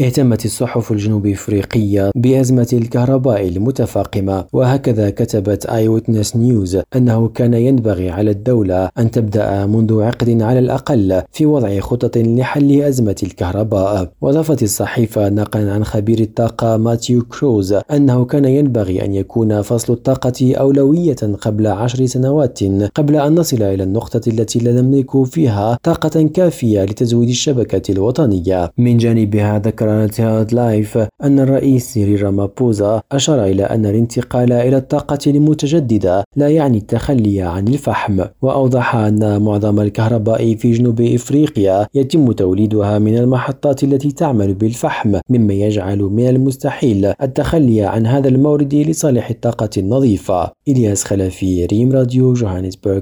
اهتمت الصحف الجنوب إفريقية بأزمة الكهرباء المتفاقمة وهكذا كتبت Eyewitness News أنه كان ينبغي على الدولة أن تبدأ منذ عقد على الأقل في وضع خطط لحل أزمة الكهرباء. وأضافت الصحيفة نقلا عن خبير الطاقة ماتيو كروز أنه كان ينبغي أن يكون فصل الطاقة أولوية قبل عشر سنوات قبل أن نصل إلى النقطة التي لا نملك فيها طاقة كافية لتزويد الشبكه الوطنية. من جانبها ذكر ذكرت HeraldLIVE أن الرئيس سيريل رامافوزا أشار إلى أن الانتقال إلى الطاقة المتجددة لا يعني التخلي عن الفحم وأوضح أن معظم الكهرباء في جنوب إفريقيا يتم توليدها من المحطات التي تعمل بالفحم مما يجعل من المستحيل التخلي عن هذا المورد لصالح الطاقة النظيفة. إلياس خلفي ريم راديو جوهانسبرغ.